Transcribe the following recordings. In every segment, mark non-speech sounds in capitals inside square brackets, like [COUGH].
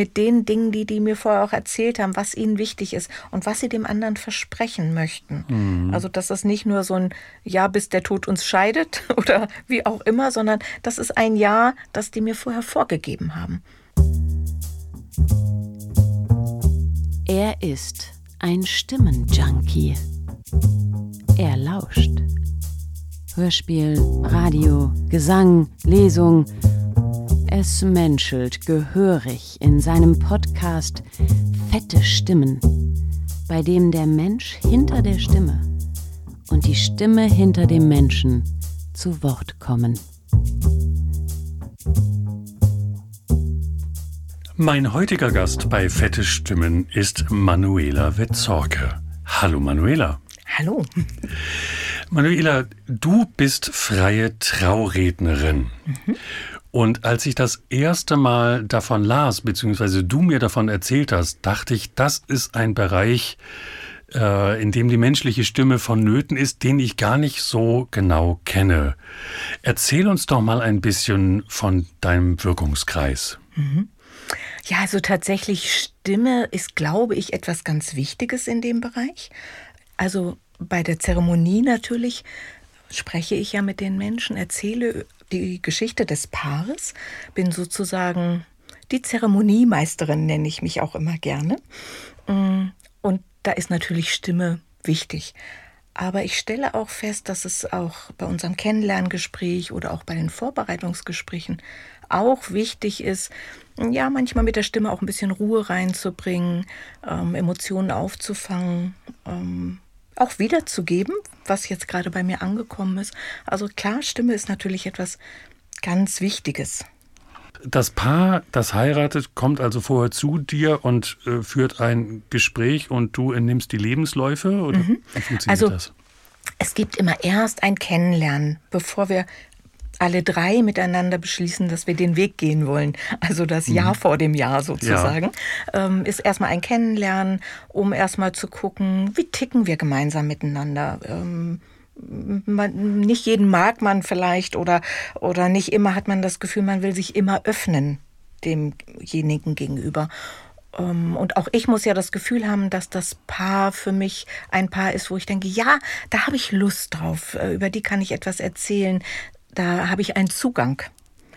mit den Dingen, die die mir vorher auch erzählt haben, was ihnen wichtig ist und was sie dem anderen versprechen möchten. Mhm. Also dass das nicht nur so ein Ja, bis der Tod uns scheidet [LAUGHS] oder wie auch immer, sondern das ist ein Ja, das die mir vorher vorgegeben haben. Er ist ein Stimmenjunkie. Er lauscht. Hörspiel, Radio, Gesang, Lesung. Es menschelt gehörig in seinem Podcast Fette Stimmen, bei dem der Mensch hinter der Stimme und die Stimme hinter dem Menschen zu Wort kommen. Mein heutiger Gast bei Fette Stimmen ist Manuela Wetzorke. Hallo Manuela. Hallo. Manuela, du bist freie Traurednerin. Mhm. Und als ich das erste Mal davon las, beziehungsweise du mir davon erzählt hast, dachte ich, das ist ein Bereich, äh, in dem die menschliche Stimme vonnöten ist, den ich gar nicht so genau kenne. Erzähl uns doch mal ein bisschen von deinem Wirkungskreis. Mhm. Ja, also tatsächlich Stimme ist, glaube ich, etwas ganz Wichtiges in dem Bereich. Also bei der Zeremonie natürlich spreche ich ja mit den Menschen, erzähle die Geschichte des Paares, bin sozusagen die Zeremoniemeisterin, nenne ich mich auch immer gerne. Mm, und da ist natürlich Stimme wichtig. Aber ich stelle auch fest, dass es auch bei unserem Kennenlerngespräch oder auch bei den Vorbereitungsgesprächen auch wichtig ist, ja, manchmal mit der Stimme auch ein bisschen Ruhe reinzubringen, ähm, Emotionen aufzufangen, ähm, auch wiederzugeben, was jetzt gerade bei mir angekommen ist. Also klar, Stimme ist natürlich etwas ganz Wichtiges. Das Paar, das heiratet, kommt also vorher zu dir und äh, führt ein Gespräch und du entnimmst die Lebensläufe? Oder mhm. wie funktioniert also, das? Es gibt immer erst ein Kennenlernen, bevor wir alle drei miteinander beschließen, dass wir den Weg gehen wollen. Also das mhm. Jahr vor dem Jahr sozusagen. Ja. Ähm, ist erstmal ein Kennenlernen, um erstmal zu gucken, wie ticken wir gemeinsam miteinander. Ähm, man, nicht jeden mag man vielleicht oder, oder nicht immer hat man das Gefühl, man will sich immer öffnen demjenigen gegenüber. Ähm, und auch ich muss ja das Gefühl haben, dass das Paar für mich ein Paar ist, wo ich denke, ja, da habe ich Lust drauf, äh, über die kann ich etwas erzählen, da habe ich einen Zugang.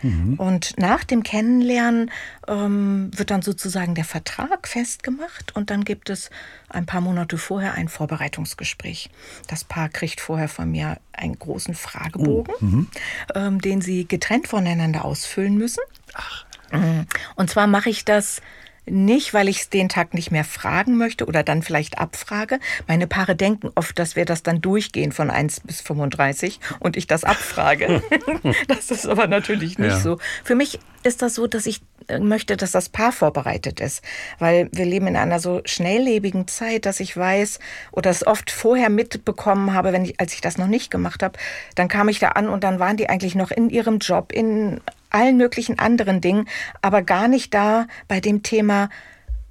Mhm. Und nach dem Kennenlernen ähm, wird dann sozusagen der Vertrag festgemacht und dann gibt es ein paar Monate vorher ein Vorbereitungsgespräch. Das Paar kriegt vorher von mir einen großen Fragebogen, oh. mhm. ähm, den sie getrennt voneinander ausfüllen müssen. Ach. Mhm. Und zwar mache ich das nicht, weil ich es den Tag nicht mehr fragen möchte oder dann vielleicht abfrage. Meine Paare denken oft, dass wir das dann durchgehen von 1 bis 35 und ich das abfrage. [LAUGHS] [LAUGHS] das ist aber natürlich nicht ja. so. Für mich ist das so, dass ich äh, möchte, dass das Paar vorbereitet ist, weil wir leben in einer so schnelllebigen Zeit, dass ich weiß oder es oft vorher mitbekommen habe, wenn ich, als ich das noch nicht gemacht habe, dann kam ich da an und dann waren die eigentlich noch in ihrem Job, in allen möglichen anderen Dingen, aber gar nicht da bei dem Thema,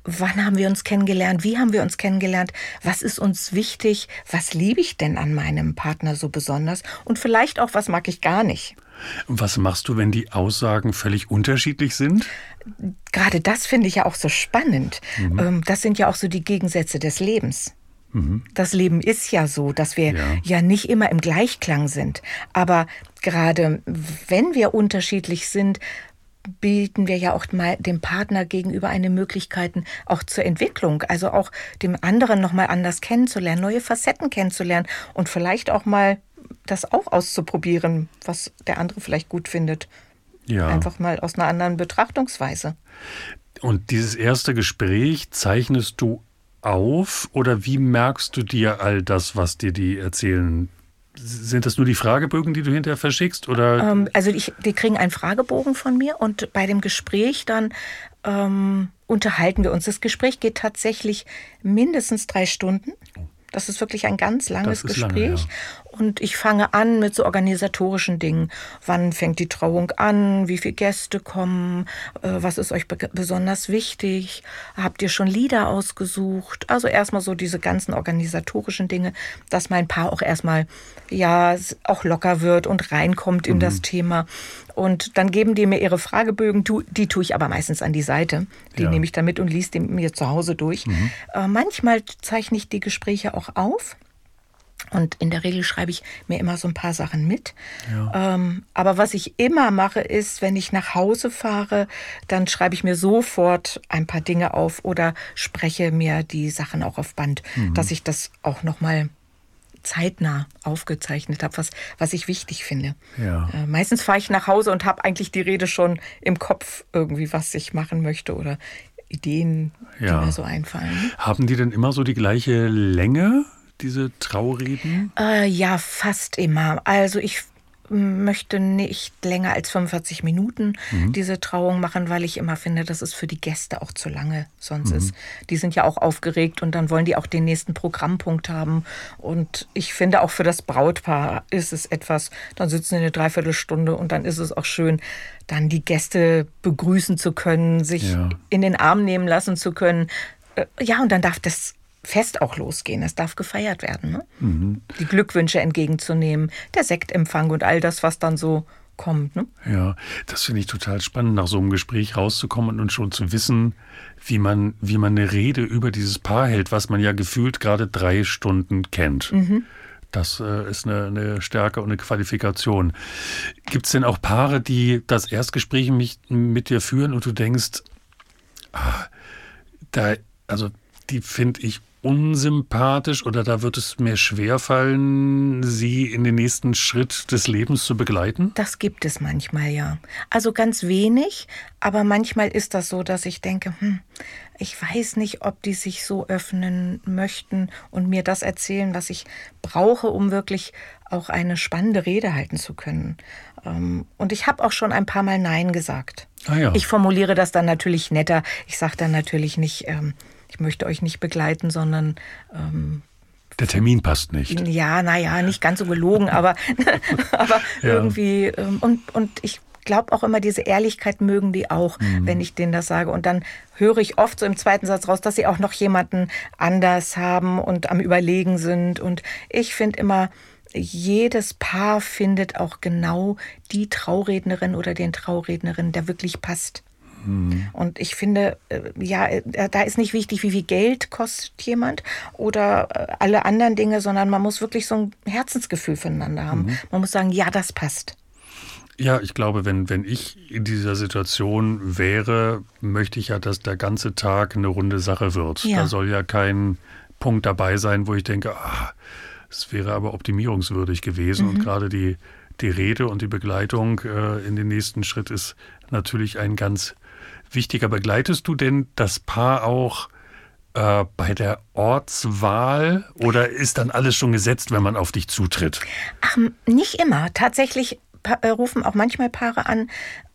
wann haben wir uns kennengelernt, wie haben wir uns kennengelernt, was ist uns wichtig, was liebe ich denn an meinem Partner so besonders und vielleicht auch, was mag ich gar nicht. Was machst du, wenn die Aussagen völlig unterschiedlich sind? Gerade das finde ich ja auch so spannend. Mhm. Ähm, das sind ja auch so die Gegensätze des Lebens. Mhm. Das Leben ist ja so, dass wir ja. ja nicht immer im Gleichklang sind. Aber gerade wenn wir unterschiedlich sind, bieten wir ja auch mal dem Partner gegenüber eine Möglichkeit auch zur Entwicklung, also auch dem anderen noch mal anders kennenzulernen, neue Facetten kennenzulernen und vielleicht auch mal das auch auszuprobieren, was der andere vielleicht gut findet. Ja. Einfach mal aus einer anderen Betrachtungsweise. Und dieses erste Gespräch zeichnest du auf oder wie merkst du dir all das, was dir die erzählen? Sind das nur die Fragebögen, die du hinterher verschickst? Oder? Ähm, also ich, die kriegen einen Fragebogen von mir und bei dem Gespräch dann ähm, unterhalten wir uns. Das Gespräch geht tatsächlich mindestens drei Stunden. Das ist wirklich ein ganz langes Gespräch. Lange, ja. Und ich fange an mit so organisatorischen Dingen. Wann fängt die Trauung an? Wie viele Gäste kommen? Äh, was ist euch besonders wichtig? Habt ihr schon Lieder ausgesucht? Also erstmal so diese ganzen organisatorischen Dinge, dass mein Paar auch erstmal ja auch locker wird und reinkommt in mhm. das Thema. Und dann geben die mir ihre Fragebögen, die tue ich aber meistens an die Seite. Die ja. nehme ich dann mit und liest die mir zu Hause durch. Mhm. Äh, manchmal zeichne ich die Gespräche auch auf. Und in der Regel schreibe ich mir immer so ein paar Sachen mit. Ja. Ähm, aber was ich immer mache, ist, wenn ich nach Hause fahre, dann schreibe ich mir sofort ein paar Dinge auf oder spreche mir die Sachen auch auf Band, mhm. dass ich das auch nochmal zeitnah aufgezeichnet habe, was, was ich wichtig finde. Ja. Äh, meistens fahre ich nach Hause und habe eigentlich die Rede schon im Kopf irgendwie, was ich machen möchte oder Ideen, ja. die mir so einfallen. Haben die denn immer so die gleiche Länge? Diese Traureden? Äh, ja, fast immer. Also ich möchte nicht länger als 45 Minuten mhm. diese Trauung machen, weil ich immer finde, dass es für die Gäste auch zu lange sonst mhm. ist. Die sind ja auch aufgeregt und dann wollen die auch den nächsten Programmpunkt haben. Und ich finde auch für das Brautpaar ist es etwas, dann sitzen sie eine Dreiviertelstunde und dann ist es auch schön, dann die Gäste begrüßen zu können, sich ja. in den Arm nehmen lassen zu können. Äh, ja, und dann darf das Fest auch losgehen. Es darf gefeiert werden. Ne? Mhm. Die Glückwünsche entgegenzunehmen, der Sektempfang und all das, was dann so kommt. Ne? Ja, das finde ich total spannend, nach so einem Gespräch rauszukommen und schon zu wissen, wie man, wie man eine Rede über dieses Paar hält, was man ja gefühlt gerade drei Stunden kennt. Mhm. Das äh, ist eine, eine, Stärke und eine Qualifikation. Gibt es denn auch Paare, die das Erstgespräch mit, mit dir führen und du denkst, ah, da, also die finde ich unsympathisch oder da wird es mir schwerfallen, sie in den nächsten Schritt des Lebens zu begleiten? Das gibt es manchmal, ja. Also ganz wenig, aber manchmal ist das so, dass ich denke, hm, ich weiß nicht, ob die sich so öffnen möchten und mir das erzählen, was ich brauche, um wirklich auch eine spannende Rede halten zu können. Ähm, und ich habe auch schon ein paar Mal Nein gesagt. Ah ja. Ich formuliere das dann natürlich netter. Ich sage dann natürlich nicht, ähm, ich möchte euch nicht begleiten, sondern ähm, der Termin passt nicht. Ja, naja, nicht ganz so gelogen, aber, [LAUGHS] aber ja. irgendwie ähm, und, und ich glaube auch immer, diese Ehrlichkeit mögen die auch, mhm. wenn ich denen das sage. Und dann höre ich oft so im zweiten Satz raus, dass sie auch noch jemanden anders haben und am Überlegen sind. Und ich finde immer, jedes Paar findet auch genau die Traurednerin oder den Traurednerin, der wirklich passt. Mhm. Und ich finde, äh, ja, äh, da ist nicht wichtig, wie viel Geld kostet jemand oder äh, alle anderen Dinge, sondern man muss wirklich so ein Herzensgefühl füreinander haben. Mhm. Man muss sagen, ja, das passt. Ja, ich glaube, wenn, wenn ich in dieser Situation wäre, möchte ich ja, dass der ganze Tag eine runde Sache wird. Ja. Da soll ja kein Punkt dabei sein, wo ich denke, ah, es wäre aber optimierungswürdig gewesen. Mhm. Und gerade die, die Rede und die Begleitung äh, in den nächsten Schritt ist natürlich ein ganz wichtiger. Begleitest du denn das Paar auch äh, bei der Ortswahl oder ist dann alles schon gesetzt, wenn man auf dich zutritt? Ach, nicht immer. Tatsächlich äh, rufen auch manchmal Paare an,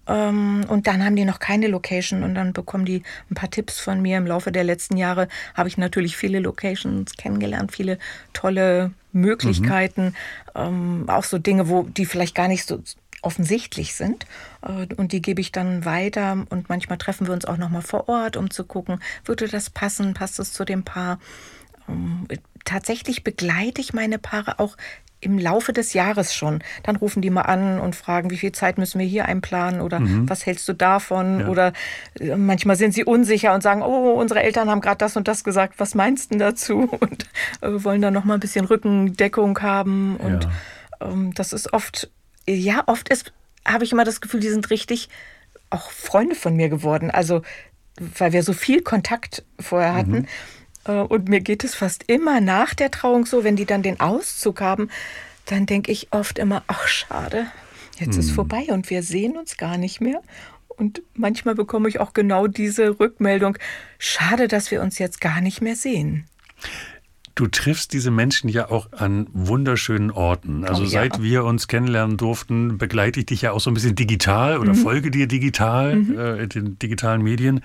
ähm, und dann haben die noch keine Location und dann bekommen die ein paar Tipps von mir. Im Laufe der letzten Jahre habe ich natürlich viele Locations kennengelernt, viele tolle Möglichkeiten, mhm. ähm, auch so Dinge, wo die vielleicht gar nicht so offensichtlich sind. Äh, und die gebe ich dann weiter. Und manchmal treffen wir uns auch nochmal vor Ort, um zu gucken, würde das passen, passt es zu dem Paar. Ähm, tatsächlich begleite ich meine Paare auch im Laufe des Jahres schon. Dann rufen die mal an und fragen, wie viel Zeit müssen wir hier einplanen oder mhm. was hältst du davon? Ja. Oder äh, manchmal sind sie unsicher und sagen, oh, unsere Eltern haben gerade das und das gesagt, was meinst du dazu? [LAUGHS] Und äh, wollen dann noch mal ein bisschen Rückendeckung haben. Und ja. ähm, das ist oft ja, oft ist, habe ich immer das Gefühl, die sind richtig auch Freunde von mir geworden. Also, weil wir so viel Kontakt vorher hatten. Mhm. Äh, und mir geht es fast immer nach der Trauung so, wenn die dann den Auszug haben, dann denke ich oft immer, ach schade, jetzt mhm. ist vorbei und wir sehen uns gar nicht mehr. Und manchmal bekomme ich auch genau diese Rückmeldung, schade, dass wir uns jetzt gar nicht mehr sehen. Du triffst diese Menschen ja auch an wunderschönen Orten. Also oh, ja. seit wir uns kennenlernen durften, begleite ich dich ja auch so ein bisschen digital oder mhm. folge dir digital mhm. äh, in den digitalen Medien.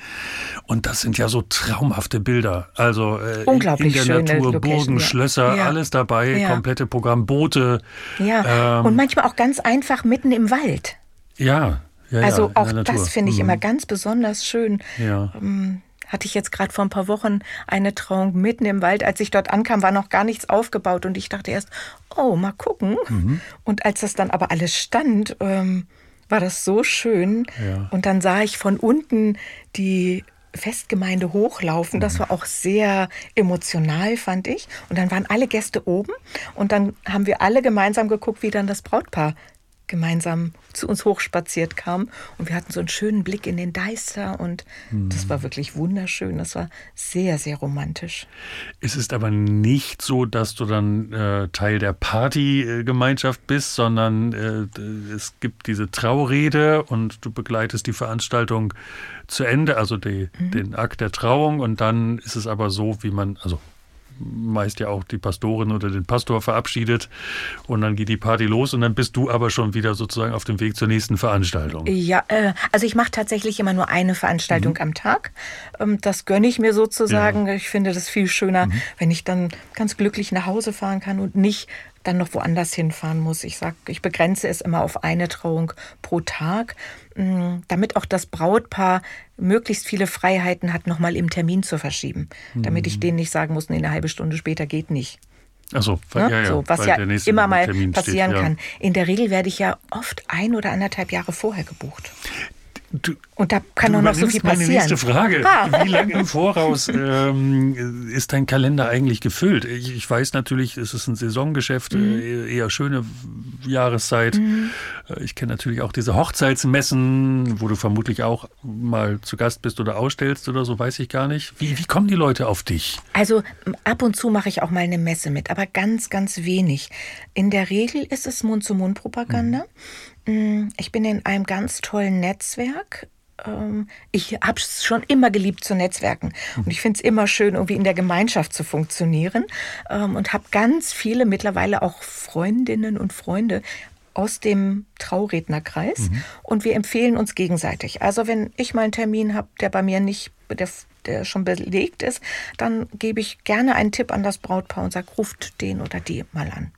Und das sind ja so traumhafte Bilder. Also äh, Unglaublich in der Natur, Location, Burgen, ja. Schlösser, ja. alles dabei, komplette Programm, Boote. Ja, ähm, und manchmal auch ganz einfach mitten im Wald. Ja, ja, also auch das finde ich mhm. immer ganz besonders schön. Ja. Ähm, hatte ich jetzt gerade vor ein paar Wochen eine Trauung mitten im Wald. Als ich dort ankam, war noch gar nichts aufgebaut und ich dachte erst, oh, mal gucken. Mhm. Und als das dann aber alles stand, ähm, war das so schön. Ja. Und dann sah ich von unten die Festgemeinde hochlaufen. Das mhm. war auch sehr emotional, fand ich. Und dann waren alle Gäste oben und dann haben wir alle gemeinsam geguckt, wie dann das Brautpaar gemeinsam zu uns hochspaziert kam. Und wir hatten so einen schönen Blick in den Deister und mhm. das war wirklich wunderschön. Das war sehr, sehr romantisch. Es ist aber nicht so, dass du dann äh, Teil der Partygemeinschaft bist, sondern äh, es gibt diese Traurede und du begleitest die Veranstaltung zu Ende, also die, mhm. den Akt der Trauung. Und dann ist es aber so, wie man, also meist ja auch die Pastorin oder den Pastor verabschiedet und dann geht die Party los und dann bist du aber schon wieder sozusagen auf dem Weg zur nächsten Veranstaltung. Ja, äh, also ich mache tatsächlich immer nur eine Veranstaltung mhm. am Tag. Ähm, das gönne ich mir sozusagen. Ja. Ich finde das viel schöner, mhm. wenn ich dann ganz glücklich nach Hause fahren kann und nicht dann noch woanders hinfahren muss. Ich sage, ich begrenze es immer auf eine Trauung pro Tag, mm, damit auch das Brautpaar möglichst viele Freiheiten hat, nochmal im Termin zu verschieben. Damit ich mhm. denen nicht sagen muss, nee, eine halbe Stunde später geht nicht. Ach so, ja, ja, so was ja immer mal Termin passieren steht, ja. kann. In der Regel werde ich ja oft ein oder anderthalb Jahre vorher gebucht. Du, und da kann doch noch so viel passieren. Meine nächste Frage. Ah. Wie lange im Voraus ähm, ist dein Kalender eigentlich gefüllt? Ich, ich, weiß natürlich, es ist ein Saisongeschäft, mhm. Äh, eher schöne Jahreszeit. Mhm. Äh, ich kenne natürlich auch diese Hochzeitsmessen, wo du vermutlich auch mal zu Gast bist oder ausstellst oder so, weiß ich gar nicht. Wie, wie kommen die Leute auf dich? Also ab und zu mache ich auch mal eine Messe mit, aber ganz, ganz wenig. In der Regel ist es Mund-zu-Mund-Propaganda. Mhm. Mm, ich bin in einem ganz tollen Netzwerk. Ähm, ich habe es schon immer geliebt zu netzwerken und ich finde es immer schön, irgendwie in der Gemeinschaft zu funktionieren ähm, und habe ganz viele mittlerweile auch Freundinnen und Freunde aus dem Traurednerkreis mhm. und wir empfehlen uns gegenseitig. Also wenn ich mal einen Termin habe, der bei mir nicht, der, der schon belegt ist, dann gebe ich gerne einen Tipp an das Brautpaar und sage, ruft den oder die mal an.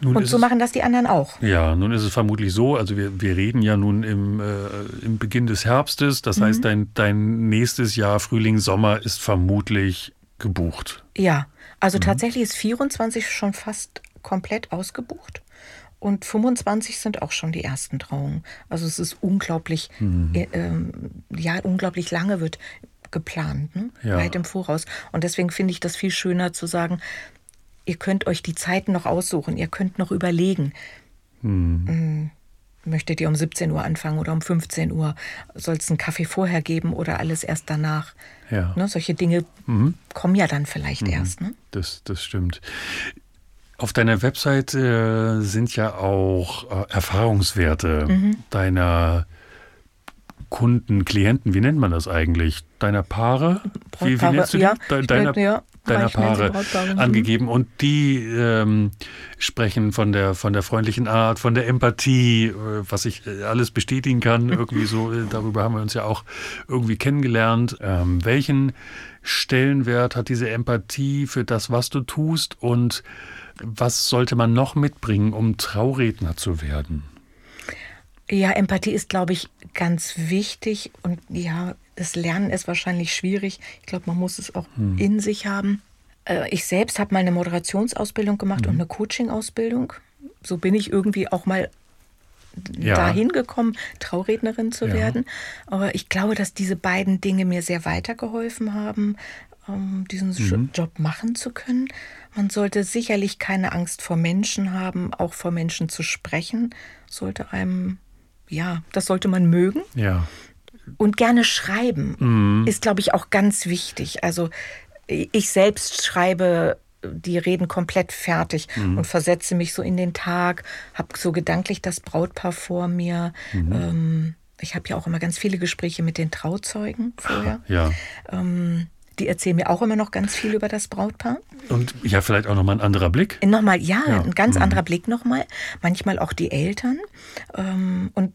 Nun und so machen das die anderen auch. Ja, nun ist es vermutlich so, also wir, wir reden ja nun im, äh, im Beginn des Herbstes, das mhm. heißt, dein, dein nächstes Jahr, Frühling, Sommer, ist vermutlich gebucht. Ja, also mhm. tatsächlich ist 24 schon fast komplett ausgebucht. Und 25 sind auch schon die ersten Trauungen. Also es ist unglaublich, mhm. äh, ähm, ja, unglaublich lange wird geplant, ne? ja. weit im Voraus. Und deswegen finde ich das viel schöner zu sagen, ihr könnt euch die Zeiten noch aussuchen, ihr könnt noch überlegen. Hm. Möchtet ihr um 17 Uhr anfangen oder um 15 Uhr? Soll es einen Kaffee vorher geben oder alles erst danach? Ja. Ne, solche Dinge mhm. kommen ja dann vielleicht mhm. erst. Ne? Das, das stimmt. Auf deiner Website äh, sind ja auch äh, Erfahrungswerte mhm. deiner Kunden, Klienten, wie nennt man das eigentlich? Deiner Paare? Wie, wie nennst du die? Ja, deiner, ja, deiner Paare mhm. angegeben. Und die ähm, sprechen von der, von der freundlichen Art, von der Empathie, äh, was ich äh, alles bestätigen kann. [LAUGHS] Irgendwie so, äh, darüber haben wir uns ja auch irgendwie kennengelernt. Ähm, welchen Stellenwert hat diese Empathie für das, was du tust? Und was sollte man noch mitbringen, um Trauredner zu werden? Ja, Empathie ist, glaube ich, ganz wichtig und ja, das Lernen ist wahrscheinlich schwierig. Ich glaube, man muss es auch hm. in sich haben. Äh, ich selbst habe mal eine Moderationsausbildung gemacht mhm. und eine Coaching-Ausbildung. So bin ich irgendwie auch mal ja. dahin gekommen, Traurednerin zu ja. werden. Aber ich glaube, dass diese beiden Dinge mir sehr weitergeholfen haben, um diesen mhm. Job machen zu können. Man sollte sicherlich keine Angst vor Menschen haben, auch vor Menschen zu sprechen, sollte einem ja, das sollte man mögen. Ja. Und gerne schreiben mhm. ist, glaube ich, auch ganz wichtig. Also ich selbst schreibe die Reden komplett fertig mhm. und versetze mich so in den Tag, habe so gedanklich das Brautpaar vor mir. Mhm. Ähm, ich habe ja auch immer ganz viele Gespräche mit den Trauzeugen vorher. Ja. Ähm, die erzählen mir auch immer noch ganz viel über das Brautpaar. Und ja, vielleicht auch nochmal ein anderer Blick. Nochmal, ja, ja. ein ganz mhm. anderer Blick nochmal. Manchmal auch die Eltern. Ähm, und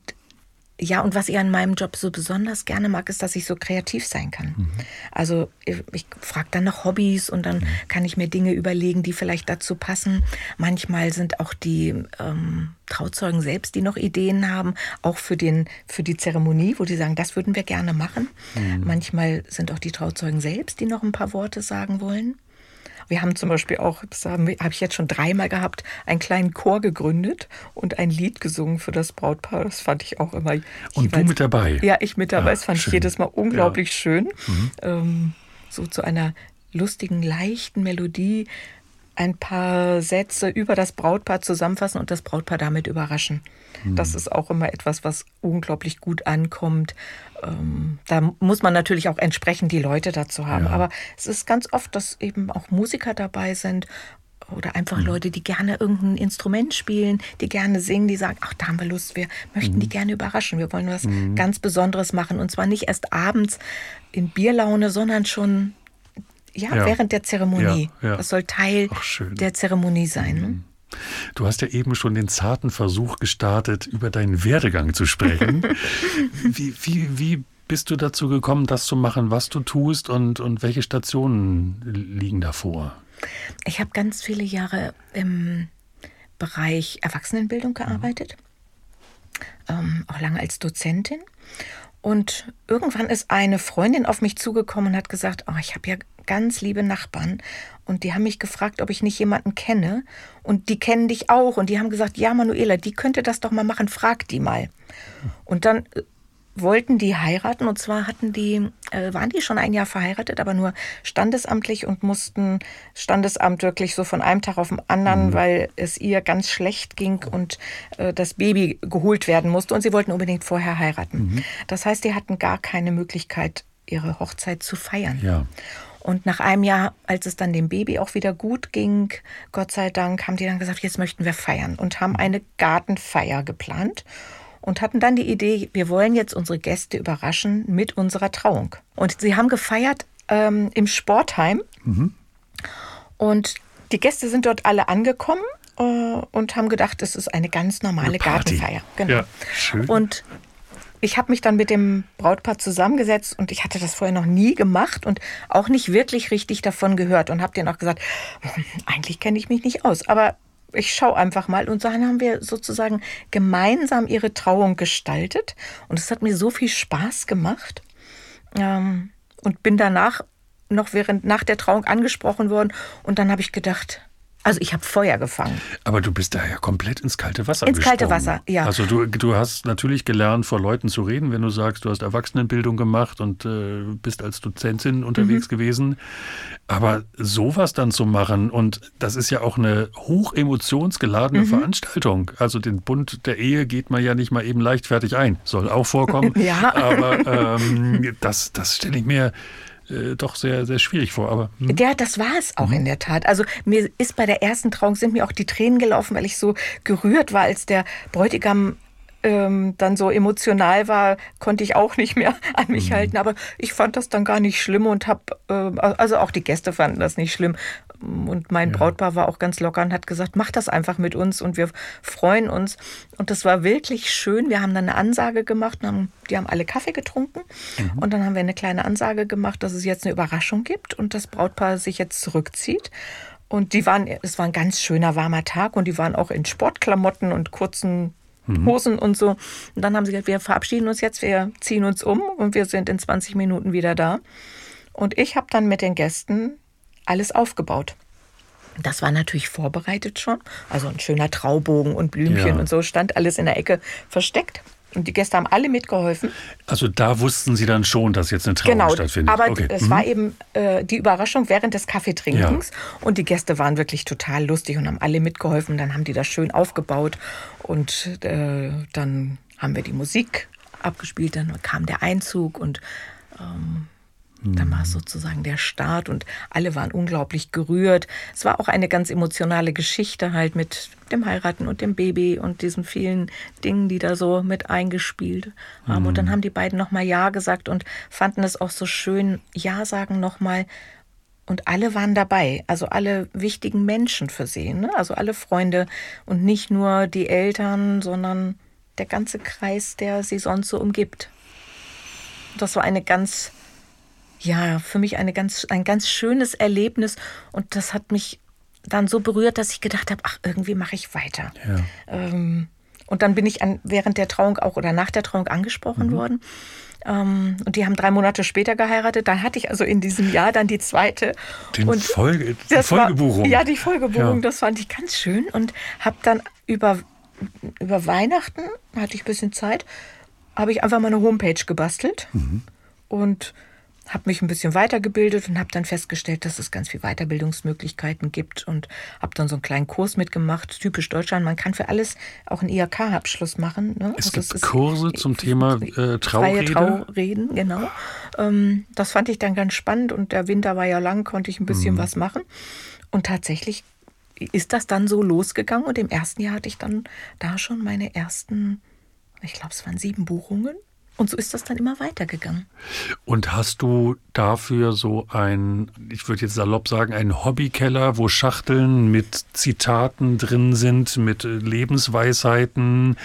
ja, und was ich an meinem Job so besonders gerne mag, ist, dass ich so kreativ sein kann. Mhm. Also ich, ich frage dann nach Hobbys und dann mhm. kann ich mir Dinge überlegen, die vielleicht dazu passen. Manchmal sind auch die ähm, Trauzeugen selbst, die noch Ideen haben, auch für, den, für die Zeremonie, wo die sagen, das würden wir gerne machen. Mhm. Manchmal sind auch die Trauzeugen selbst, die noch ein paar Worte sagen wollen. Wir haben zum Beispiel auch, das habe ich jetzt schon dreimal gehabt, einen kleinen Chor gegründet und ein Lied gesungen für das Brautpaar. Das fand ich auch immer. Und du mit dabei? Ja, ich mit dabei. Ah, das fand schön. ich jedes Mal unglaublich ja. schön. Mhm. Ähm, so zu einer lustigen, leichten Melodie ein paar Sätze über das Brautpaar zusammenfassen und das Brautpaar damit überraschen. Mhm. Das ist auch immer etwas, was unglaublich gut ankommt. Ähm, da muss man natürlich auch entsprechend die Leute dazu haben. Ja. Aber es ist ganz oft, dass eben auch Musiker dabei sind oder einfach mhm. Leute, die gerne irgendein Instrument spielen, die gerne singen, die sagen, ach, da haben wir Lust, wir möchten mhm. die gerne überraschen, wir wollen was mhm. ganz Besonderes machen und zwar nicht erst abends in Bierlaune, sondern schon ja, ja. während der Zeremonie. Ja, ja. Das soll Teil der Zeremonie sein. Du hast ja eben schon den zarten Versuch gestartet, über deinen Werdegang zu sprechen. [LAUGHS] wie, wie, wie bist du dazu gekommen, das zu machen, was du tust und, und welche Stationen liegen davor? Ich habe ganz viele Jahre im Bereich Erwachsenenbildung gearbeitet, mhm. ähm, auch lange als Dozentin. Und irgendwann ist eine Freundin auf mich zugekommen und hat gesagt, oh, ich habe ja ganz liebe Nachbarn und die haben mich gefragt, ob ich nicht jemanden kenne und die kennen dich auch und die haben gesagt, ja Manuela, die könnte das doch mal machen, frag die mal. Und dann äh, wollten die heiraten und zwar hatten die, äh, waren die schon ein Jahr verheiratet, aber nur standesamtlich und mussten Standesamt wirklich so von einem Tag auf den anderen, mhm. weil es ihr ganz schlecht ging und äh, das Baby geholt werden musste und sie wollten unbedingt vorher heiraten. Mhm. Das heißt, die hatten gar keine Möglichkeit, ihre Hochzeit zu feiern. Ja. Und nach einem Jahr, als es dann dem Baby auch wieder gut ging, Gott sei Dank, haben die dann gesagt, jetzt möchten wir feiern und haben eine Gartenfeier geplant und hatten dann die Idee, wir wollen jetzt unsere Gäste überraschen mit unserer Trauung. Und sie haben gefeiert ähm, im Sportheim mhm. und die Gäste sind dort alle angekommen äh, und haben gedacht, es ist eine ganz normale eine Gartenfeier. Genau. Ja, schön. Und ich habe mich dann mit dem Brautpaar zusammengesetzt und ich hatte das vorher noch nie gemacht und auch nicht wirklich richtig davon gehört und habe denen auch gesagt, hm, eigentlich kenne ich mich nicht aus, aber ich schaue einfach mal. Und dann haben wir sozusagen gemeinsam ihre Trauung gestaltet. Und es hat mir so viel Spaß gemacht. Ähm, und bin danach noch während nach der Trauung angesprochen worden. Und dann habe ich gedacht, also ich habe Feuer gefangen. Aber du bist da ja komplett ins kalte Wasser Ins gesprungen. kalte Wasser, ja. Also du, du hast natürlich gelernt, vor Leuten zu reden, wenn du sagst, du hast Erwachsenenbildung gemacht und äh, bist als Dozentin unterwegs mhm. gewesen. Aber sowas dann zu machen, und das ist ja auch eine hoch emotionsgeladene mhm. Veranstaltung. Also den Bund der Ehe geht man ja nicht mal eben leichtfertig ein. Soll auch vorkommen. [LAUGHS] ja. Aber ähm, das, das stelle ich mir äh, doch sehr, sehr schwierig vor. Aber, hm. Ja, das war es auch mhm. in der Tat. Also mir ist bei der ersten Trauung sind mir auch die Tränen gelaufen, weil ich so gerührt war, als der Bräutigam ähm, dann so emotional war, konnte ich auch nicht mehr an mich mhm. halten. Aber ich fand das dann gar nicht schlimm und habe, äh, also auch die Gäste fanden das nicht schlimm. Und mein ja. Brautpaar war auch ganz locker und hat gesagt, mach das einfach mit uns und wir freuen uns. Und das war wirklich schön. Wir haben dann eine Ansage gemacht. Haben, die haben alle Kaffee getrunken. Mhm. Und dann haben wir eine kleine Ansage gemacht, dass es jetzt eine Überraschung gibt und das Brautpaar sich jetzt zurückzieht. Und die waren, es war ein ganz schöner warmer Tag und die waren auch in Sportklamotten und kurzen mhm. Hosen und so. Und dann haben sie gesagt, wir verabschieden uns jetzt, wir ziehen uns um und wir sind in 20 Minuten wieder da. Und ich habe dann mit den Gästen alles aufgebaut. Das war natürlich vorbereitet schon. Also ein schöner Traubogen und Blümchen ja. und so stand alles in der Ecke versteckt. Und die Gäste haben alle mitgeholfen. Also da wussten Sie dann schon, dass jetzt eine Trauung genau, stattfindet. Aber okay. es mhm. war eben äh, die Überraschung während des Kaffeetrinkens. Ja. Und die Gäste waren wirklich total lustig und haben alle mitgeholfen. Dann haben die das schön aufgebaut. Und äh, dann haben wir die Musik abgespielt. Dann kam der Einzug und ähm, Dann war es sozusagen der Start und alle waren unglaublich gerührt. Es war auch eine ganz emotionale Geschichte halt mit dem Heiraten und dem Baby und diesen vielen Dingen, die da so mit eingespielt haben. Mhm. Und dann haben die beiden nochmal Ja gesagt und fanden es auch so schön, Ja sagen nochmal. Und alle waren dabei, also alle wichtigen Menschen für sie, ne? also alle Freunde und nicht nur die Eltern, sondern der ganze Kreis, der sie sonst so umgibt. Das war eine ganz ja, für mich eine ganz, ein ganz schönes Erlebnis und das hat mich dann so berührt, dass ich gedacht habe, ach, irgendwie mache ich weiter. Ja. Ähm, und dann bin ich an, während der Trauung auch oder nach der Trauung angesprochen mhm. worden. Ähm, und die haben drei Monate später geheiratet. Dann hatte ich also in diesem Jahr dann die zweite. Den und Folge, die Folgebuchung. War, ja, die Folgebuchung, ja. das fand ich ganz schön. Und habe dann über, über Weihnachten, hatte ich ein bisschen Zeit, habe ich einfach mal eine Homepage gebastelt. Mhm. Und habe mich ein bisschen weitergebildet und habe dann festgestellt, dass es ganz viele Weiterbildungsmöglichkeiten gibt und habe dann so einen kleinen Kurs mitgemacht, typisch Deutschland. Man kann für alles auch einen IHK-Abschluss machen. Ne? Es also gibt Kurse zum Thema äh, Traurede. Traureden, genau. Ähm, das fand ich dann ganz spannend und der Winter war ja lang, konnte ich ein bisschen mhm. was machen. Und tatsächlich ist das dann so losgegangen und im ersten Jahr hatte ich dann da schon meine ersten, ich glaube, es waren sieben Buchungen. Und so ist das dann immer weitergegangen. Und hast du dafür so ein, ich würde jetzt salopp sagen, einen Hobbykeller, wo Schachteln mit Zitaten drin sind, mit Lebensweisheiten?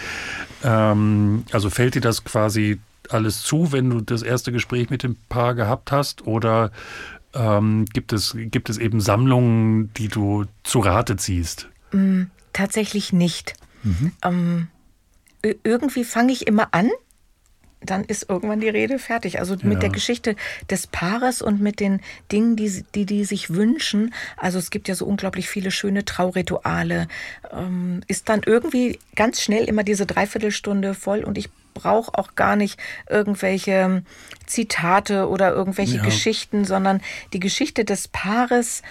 Ähm, also fällt dir das quasi alles zu, wenn du das erste Gespräch mit dem Paar gehabt hast? Oder ähm, gibt, es, gibt es eben Sammlungen, die du zu Rate ziehst? Mm, tatsächlich nicht. Mhm. Ähm, irgendwie fange ich immer an dann ist irgendwann die Rede fertig. Also mit der Geschichte des Paares und mit den Dingen, die, die die sich wünschen. Also es gibt ja so unglaublich viele schöne Traurituale. Ähm, ist dann irgendwie ganz schnell immer diese Dreiviertelstunde voll und ich brauche auch gar nicht irgendwelche Zitate oder irgendwelche ja. Geschichten, sondern die Geschichte des Paares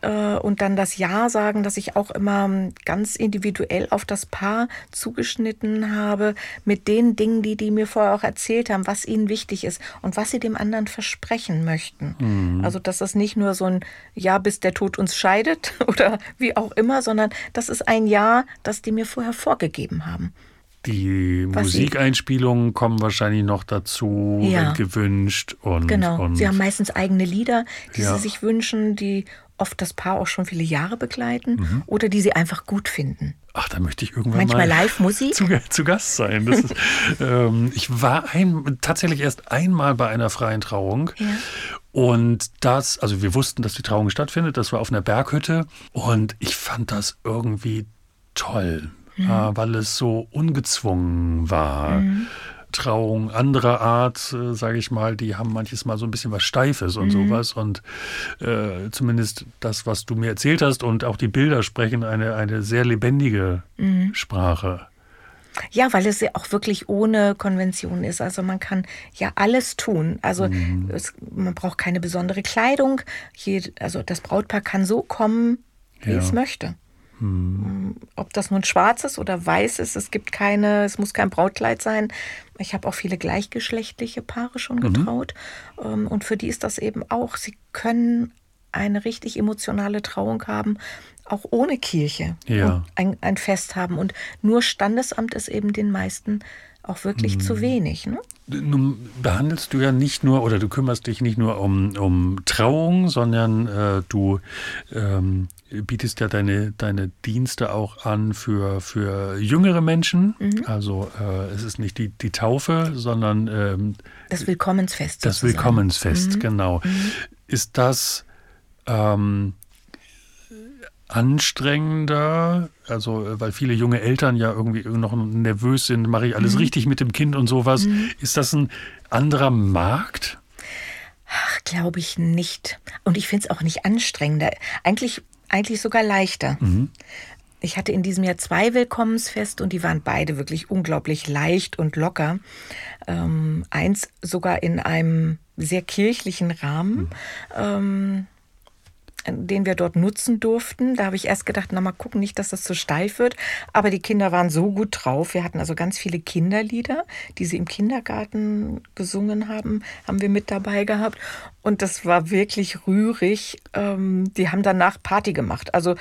äh, und dann das Ja sagen, dass ich auch immer ganz individuell auf das Paar zugeschnitten habe, mit den Dingen, die die mir vorher auch erzählt haben, was ihnen wichtig ist und was sie dem anderen versprechen möchten. Mhm. Also, dass das nicht nur so ein Ja, bis der Tod uns scheidet [LAUGHS] oder wie auch immer, sondern das ist ein Ja, das die mir vorher vorgegeben haben. Die Was Musikeinspielungen kommen wahrscheinlich noch dazu, ja. wenn gewünscht. Und, genau. Und sie haben meistens eigene Lieder, die ja. sie sich wünschen, die oft das Paar auch schon viele Jahre begleiten mhm. oder die sie einfach gut finden. Ach, da möchte ich irgendwann Manchmal mal live Musik. [LAUGHS] Zu, zu Gast sein. Ist, [LAUGHS] ähm, ich war ein, tatsächlich erst einmal bei einer freien Trauung. Ja. Und das, also wir wussten, dass die Trauung stattfindet. Das war auf einer Berghütte. Und ich fand das irgendwie toll, mhm. äh, weil es so ungezwungen war. Mhm. Trauung anderer Art, äh, sage ich mal, die haben manches Mal so ein bisschen was Steifes und mhm. sowas. Und äh, zumindest das, was du mir erzählt hast und auch die Bilder sprechen eine, eine sehr lebendige mhm. Sprache. Ja, weil es ja auch wirklich ohne Konvention ist. Also man kann ja alles tun. Also mhm. es, man braucht keine besondere Kleidung. Hier, also das Brautpaar kann so kommen, wie ja. es möchte. Hm. Ob das nun schwarz ist oder weiß ist, es gibt keine, es muss kein Brautkleid sein. Ich habe auch viele gleichgeschlechtliche Paare schon mhm. getraut. Mhm. Und für die ist das eben auch, sie können eine richtig emotionale Trauung haben, auch ohne Kirche ja. ein, ein, Fest haben. Und nur Standesamt ist eben den meisten auch wirklich mhm. zu wenig. Ne? Nun behandelst du ja nicht nur oder du kümmerst dich nicht nur um, um Trauung, sondern äh, du ähm, bietest ja deine, deine Dienste auch an für, für jüngere Menschen. Mhm. Also äh, es ist nicht die, die Taufe, sondern ähm, das Willkommensfest. Das sozusagen. Willkommensfest, mhm. genau. Mhm. Ist das ähm, anstrengender, also weil viele junge Eltern ja irgendwie noch nervös sind, mache ich alles mhm. richtig mit dem Kind und sowas. Mhm. Ist das ein anderer Markt? Ach, glaube ich nicht. Und ich finde es auch nicht anstrengender. Eigentlich eigentlich sogar leichter. Mhm. Ich hatte in diesem Jahr zwei Willkommensfest und die waren beide wirklich unglaublich leicht und locker. Ähm, eins sogar in einem sehr kirchlichen Rahmen. Mhm. Ähm, den wir dort nutzen durften. Da habe ich erst gedacht, na mal gucken, nicht, dass das zu steif wird. Aber die Kinder waren so gut drauf. Wir hatten also ganz viele Kinderlieder, die sie im Kindergarten gesungen haben, haben wir mit dabei gehabt. Und das war wirklich rührig. Ähm, die haben danach Party gemacht. Also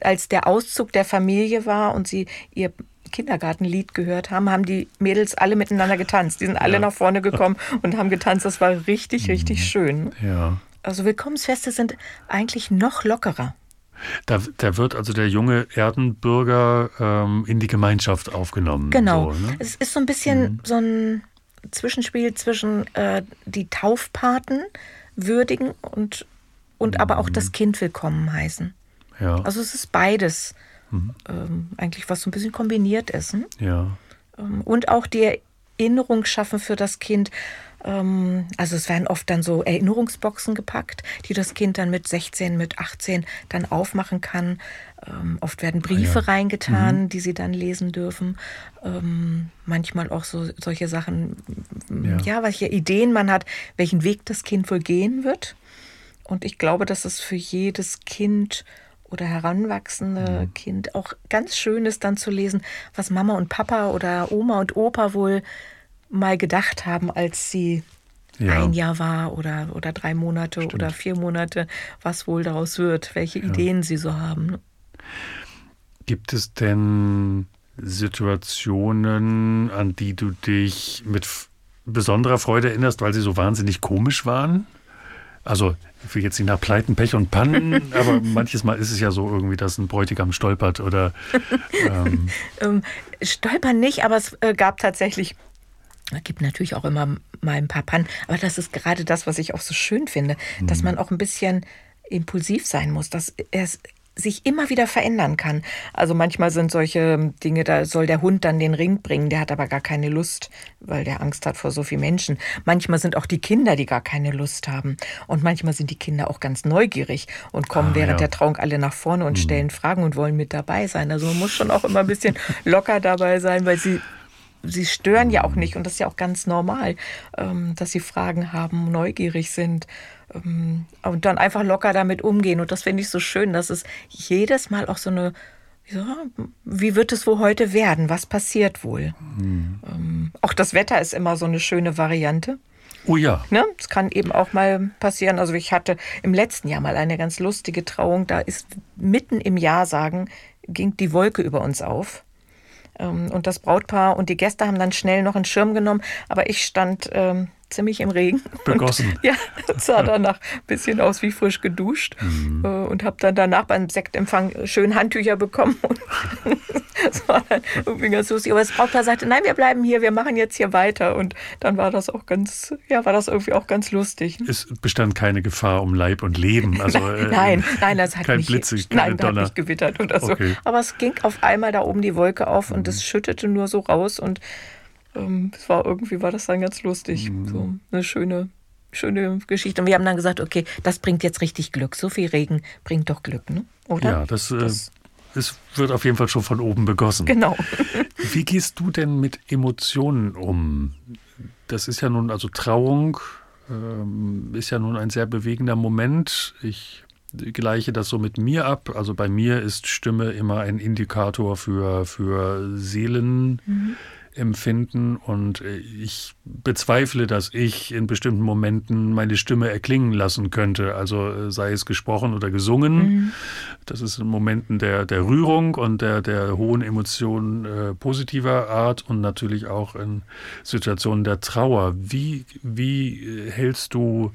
als der Auszug der Familie war und sie ihr Kindergartenlied gehört haben, haben die Mädels alle miteinander getanzt. Die sind alle ja. nach vorne gekommen und haben getanzt. Das war richtig, richtig mhm. schön. Ja. Also Willkommensfeste sind eigentlich noch lockerer. Da, da wird also der junge Erdenbürger ähm, in die Gemeinschaft aufgenommen. Genau. So, ne? Es ist so ein bisschen mhm. so ein Zwischenspiel zwischen äh, die Taufpaten würdigen und, und mhm. aber auch das mhm. Kind willkommen heißen. Ja. Also es ist beides mhm. ähm, eigentlich, was so ein bisschen kombiniert ist. Hm? Ja. Ähm, und auch die Erinnerung schaffen für das Kind. Ähm, also es werden oft dann so Erinnerungsboxen gepackt, die das Kind dann mit 16, mit 18 dann aufmachen kann. Ähm, oft werden Briefe ah, ja. reingetan, mhm. die sie dann lesen dürfen. Ähm, manchmal auch so solche Sachen, ja. ja, welche Ideen man hat, welchen Weg das Kind wohl gehen wird. Und ich glaube, dass es für jedes Kind oder heranwachsende mhm. Kind auch ganz schön ist dann zu lesen, was Mama und Papa oder Oma und Opa wohl mal gedacht haben, als sie ja. ein Jahr war oder, oder drei Monate Stimmt. oder vier Monate, was wohl daraus wird, welche ja. Ideen sie so haben. Gibt es denn Situationen, an die du dich mit besonderer Freude erinnerst, weil sie so wahnsinnig komisch waren? Also ich will jetzt nicht nach Pleiten, Pech und Pannen, [LAUGHS] aber manches Mal ist es ja so irgendwie, dass ein Bräutigam stolpert oder ähm [LAUGHS] ähm, stolpern nicht, aber es äh, gab tatsächlich es gibt natürlich auch immer mal ein paar Pannen, aber das ist gerade das, was ich auch so schön finde, mhm. dass man auch ein bisschen impulsiv sein muss, dass es sich immer wieder verändern kann. Also manchmal sind solche Dinge, da soll der Hund dann den Ring bringen, der hat aber gar keine Lust, weil der Angst hat vor so vielen Menschen. Manchmal sind auch die Kinder, die gar keine Lust haben. Und manchmal sind die Kinder auch ganz neugierig und kommen ah, während ja. der Trauung alle nach vorne und mhm. stellen Fragen und wollen mit dabei sein. Also man muss schon auch immer ein bisschen locker dabei sein, weil sie sie stören ja auch nicht und das ist ja auch ganz normal, ähm, dass sie Fragen haben, neugierig sind ähm, und dann einfach locker damit umgehen. Und das finde ich so schön, dass es jedes Mal auch so eine, ja, wie wird es wohl heute werden? Was passiert wohl? Mhm. auch das Wetter ist immer so eine schöne Variante. Oh ja. Ne? Es kann eben auch mal passieren. Also ich hatte im letzten Jahr mal eine ganz lustige Trauung. Da ist mitten im Jahr sagen, ging die Wolke über uns auf. Ähm, und das Brautpaar und die Gäste haben dann schnell noch einen Schirm genommen. Aber ich stand ähm, ziemlich im Regen. Begossen. Und, ja, [LAUGHS] sah danach ein bisschen aus wie frisch geduscht mhm. Äh, und habe dann danach beim Sektempfang schön Handtücher bekommen. [LAUGHS] das war dann irgendwie ganz lustig. Aber das Brautpaar sagte, nein, wir bleiben hier, wir machen jetzt hier weiter. Und dann war das auch ganz, ja, war das irgendwie auch ganz lustig. Es bestand keine Gefahr um Leib und Leben. [LAUGHS] Also, nein, äh, nein, das hat kein nicht, Blitze, nein, Donner. hat nicht gewittert oder so. Okay. Aber es ging auf einmal da oben die Wolke auf und es mhm. schüttete nur so raus und ähm, es war irgendwie war das dann ganz lustig. Mhm. So eine schöne, schöne Geschichte. Und wir haben dann gesagt, okay, das bringt jetzt richtig Glück. So viel Regen bringt doch Glück, ne? Oder? Ja, das, äh, das es wird auf jeden Fall schon von oben begossen. Genau. [LAUGHS] Wie gehst du denn mit Emotionen um? Das ist ja nun, also Trauung ähm, ist ja nun ein sehr bewegender Moment. Ich gleiche das so mit mir ab. Also bei mir ist Stimme immer ein Indikator für, für Seelen. Mhm empfinden und äh, ich bezweifle, dass ich in bestimmten Momenten meine Stimme erklingen lassen könnte. Also äh, sei es gesprochen oder gesungen. Mhm. Das ist in Momenten der, der Rührung und der, der hohen Emotionen äh, positiver Art und natürlich auch in Situationen der Trauer. Wie, wie äh, hältst du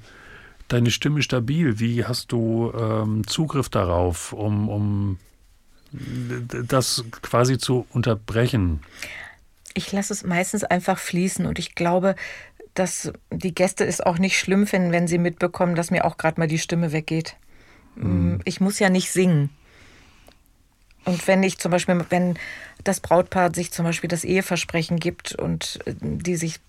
deine Stimme stabil? Wie hast du ähm, Zugriff darauf, um, um das quasi zu unterbrechen? Ich lasse es meistens einfach fließen und ich glaube, dass die Gäste es auch nicht schlimm finden, wenn sie mitbekommen, dass mir auch gerade mal die Stimme weggeht. Mhm. Ich muss ja nicht singen. Und wenn ich zum Beispiel, wenn das Brautpaar sich zum Beispiel das Eheversprechen gibt und äh, die sich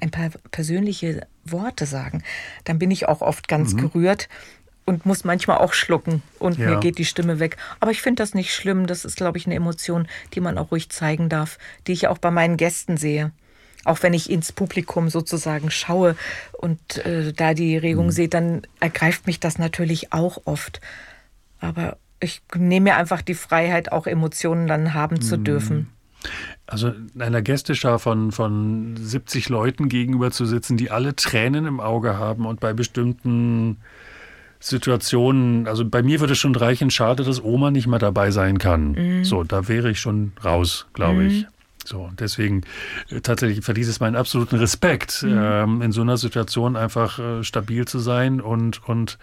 ein paar persönliche Worte sagen, dann bin ich auch oft ganz mhm. gerührt und muss manchmal auch schlucken und ja. mir geht die Stimme weg. Aber ich finde das nicht schlimm. Das ist, glaube ich, eine Emotion, die man auch ruhig zeigen darf, die ich auch bei meinen Gästen sehe. auch wenn ich ins Publikum sozusagen schaue und äh, da die Regung mhm. sehe, dann ergreift mich das natürlich auch oft. Aber ich nehme mir einfach die Freiheit, auch Emotionen dann haben zu mhm. dürfen. Also einer Gästeschar von, von 70 Leuten gegenüber zu sitzen, die alle Tränen im Auge haben und bei bestimmten Situationen, also bei mir würde es schon reichen, schade, dass Oma nicht mehr dabei sein kann. Mhm. So, da wäre ich schon raus, glaube mhm. ich. So, deswegen äh, tatsächlich verdient es meinen absoluten Respekt, mhm. ähm, in so einer Situation einfach äh, stabil zu sein und, und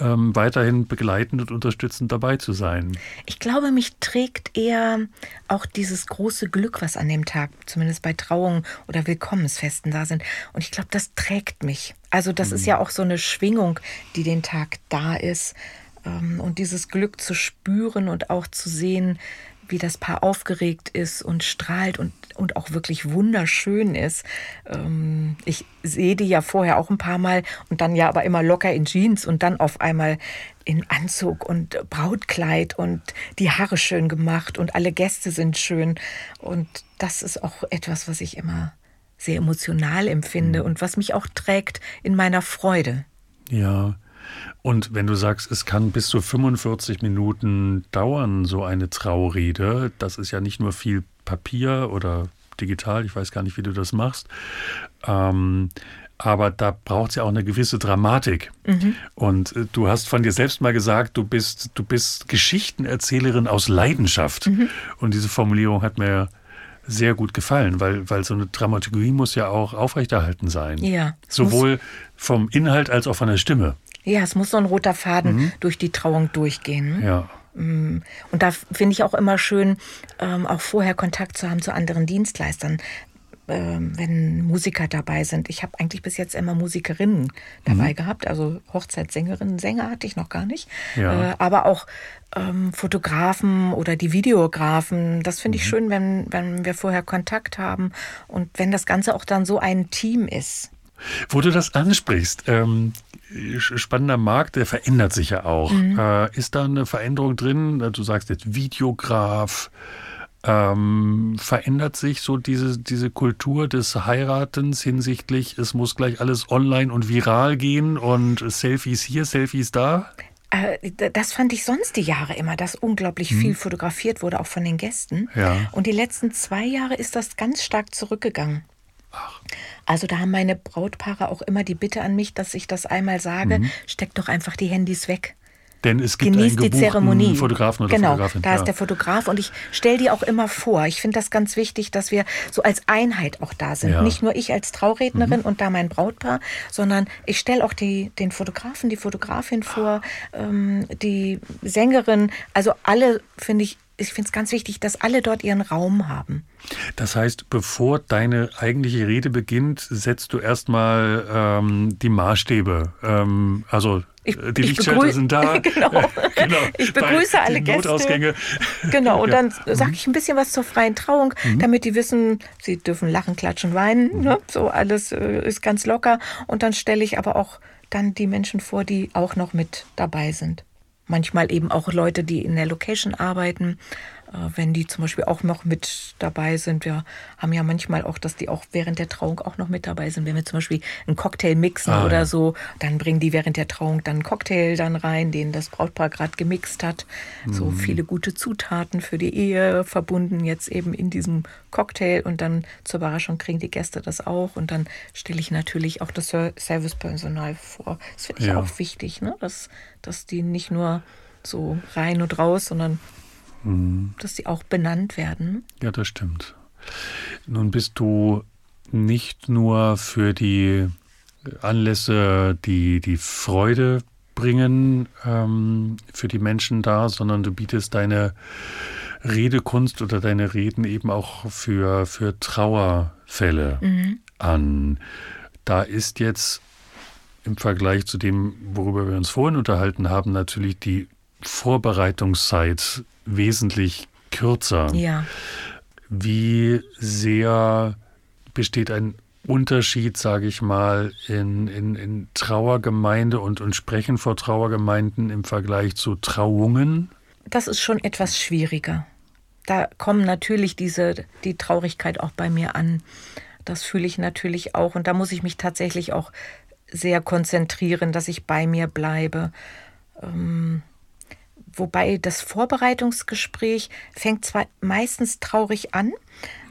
ähm, weiterhin begleitend und unterstützend dabei zu sein. Ich glaube, mich trägt eher auch dieses große Glück, was an dem Tag, zumindest bei Trauungen oder Willkommensfesten da sind. Und ich glaube, das trägt mich. Also das mhm. ist ja auch so eine Schwingung, die den Tag da ist. Ähm, und dieses Glück zu spüren und auch zu sehen, wie das Paar aufgeregt ist und strahlt und, und auch wirklich wunderschön ist. Ähm, ich sehe die ja vorher auch ein paar Mal und dann ja aber immer locker in Jeans und dann auf einmal in Anzug und Brautkleid und die Haare schön gemacht und alle Gäste sind schön. Und das ist auch etwas, was ich immer sehr emotional empfinde mhm. und was mich auch trägt in meiner Freude. Ja, und wenn du sagst, es kann bis zu 45 Minuten dauern, so eine Traurede, das ist ja nicht nur viel Papier oder digital, ich weiß gar nicht, wie du das machst. Ähm, aber da braucht es ja auch eine gewisse Dramatik. Mhm. Und äh, du hast von dir selbst mal gesagt, du bist, du bist Geschichtenerzählerin aus Leidenschaft. Mhm. Und diese Formulierung hat mir sehr gut gefallen, weil, weil so eine Dramaturgie muss ja auch aufrechterhalten sein. Ja. Sowohl vom Inhalt als auch von der Stimme. Ja, es muss so ein roter Faden mhm. durch die Trauung durchgehen. Ja. Mm. Und da finde ich auch immer schön, ähm, auch vorher Kontakt zu haben zu anderen Dienstleistern, ähm, wenn Musiker dabei sind. Ich habe eigentlich bis jetzt immer Musikerinnen dabei mhm. gehabt, also Hochzeitssängerinnen, Sänger hatte ich noch gar nicht, ja. äh, aber auch ähm, Fotografen oder die Videografen. Das finde ich mhm. schön, wenn, wenn wir vorher Kontakt haben und wenn das Ganze auch dann so ein Team ist. Wo du das ansprichst, ähm, spannender Markt, der verändert sich ja auch. Mhm. Äh, ist da eine Veränderung drin? Du sagst jetzt Videograf. Ähm, verändert sich so diese, diese Kultur des Heiratens hinsichtlich, es muss gleich alles online und viral gehen und Selfies hier, Selfies da? Äh, das fand ich sonst die Jahre immer, dass unglaublich hm. viel fotografiert wurde, auch von den Gästen. Ja. Und die letzten zwei Jahre ist das ganz stark zurückgegangen. Ach. Also da haben meine Brautpaare auch immer die Bitte an mich, dass ich das einmal sage, mhm. steck doch einfach die Handys weg. Denn es gibt Genießt einen die Zeremonie. Fotografen oder genau, Fotografin. da ja. ist der Fotograf und ich stelle die auch immer vor. Ich finde das ganz wichtig, dass wir so als Einheit auch da sind. Ja. Nicht nur ich als Traurednerin mhm. und da mein Brautpaar, sondern ich stelle auch die, den Fotografen, die Fotografin vor, ähm, die Sängerin. Also alle finde ich ich finde es ganz wichtig, dass alle dort ihren Raum haben. Das heißt, bevor deine eigentliche Rede beginnt, setzt du erstmal ähm, die Maßstäbe. Ähm, also ich, die Lichtschalter sind da. [LAUGHS] genau. [LAUGHS] genau. Ich begrüße alle Gäste. Notausgänge. Genau, und [LAUGHS] ja. dann sage ich ein bisschen was zur freien Trauung, mhm. damit die wissen, sie dürfen lachen, klatschen, weinen. Mhm. Ne? So alles äh, ist ganz locker. Und dann stelle ich aber auch dann die Menschen vor, die auch noch mit dabei sind manchmal eben auch Leute, die in der Location arbeiten, wenn die zum Beispiel auch noch mit dabei sind. Wir haben ja manchmal auch, dass die auch während der Trauung auch noch mit dabei sind. Wenn wir zum Beispiel einen Cocktail mixen ah, oder ja. so, dann bringen die während der Trauung dann einen Cocktail dann rein, den das Brautpaar gerade gemixt hat. Mhm. So viele gute Zutaten für die Ehe verbunden jetzt eben in diesem Cocktail und dann zur Überraschung kriegen die Gäste das auch und dann stelle ich natürlich auch das Servicepersonal vor. Das finde ich ja. auch wichtig, ne? dass, dass die nicht nur so rein und raus, sondern Mhm. Dass sie auch benannt werden. Ja, das stimmt. Nun bist du nicht nur für die Anlässe, die die Freude bringen, ähm, für die Menschen da, sondern du bietest deine Redekunst oder deine Reden eben auch für, für Trauerfälle mhm. an. Da ist jetzt im Vergleich zu dem, worüber wir uns vorhin unterhalten haben, natürlich die Vorbereitungszeit wesentlich kürzer. Ja. Wie sehr besteht ein Unterschied, sage ich mal, in, in, in Trauergemeinde und, und Sprechen vor Trauergemeinden im Vergleich zu Trauungen? Das ist schon etwas schwieriger. Da kommen natürlich diese, die Traurigkeit auch bei mir an. Das fühle ich natürlich auch. Und da muss ich mich tatsächlich auch sehr konzentrieren, dass ich bei mir bleibe. Ähm, wobei das Vorbereitungsgespräch fängt zwar meistens traurig an,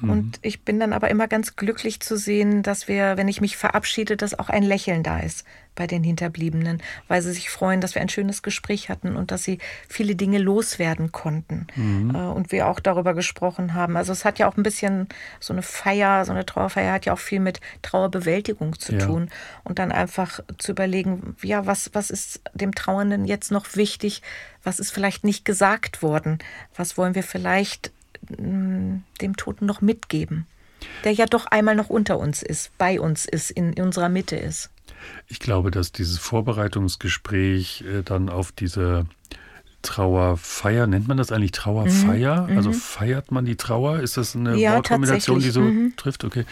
Mhm. Und ich bin dann aber immer ganz glücklich zu sehen, dass wir, wenn ich mich verabschiede, dass auch ein Lächeln da ist bei den Hinterbliebenen, weil sie sich freuen, dass wir ein schönes Gespräch hatten und dass sie viele Dinge loswerden konnten. Mhm. Äh, und wir auch darüber gesprochen haben. Also es hat ja auch ein bisschen so eine Feier, so eine Trauerfeier hat ja auch viel mit Trauerbewältigung zu ja. tun. Und dann einfach zu überlegen, ja, was, was ist dem Trauernden jetzt noch wichtig? Was ist vielleicht nicht gesagt worden? Was wollen wir vielleicht dem Toten noch mitgeben, der ja doch einmal noch unter uns ist, bei uns ist, in unserer Mitte ist. Ich glaube, dass dieses Vorbereitungsgespräch äh, dann auf diese Trauerfeier, nennt man das eigentlich Trauerfeier? Mhm, also mhm. feiert man die Trauer? Ist das eine ja, Wortkombination, die so mhm. trifft? Okay.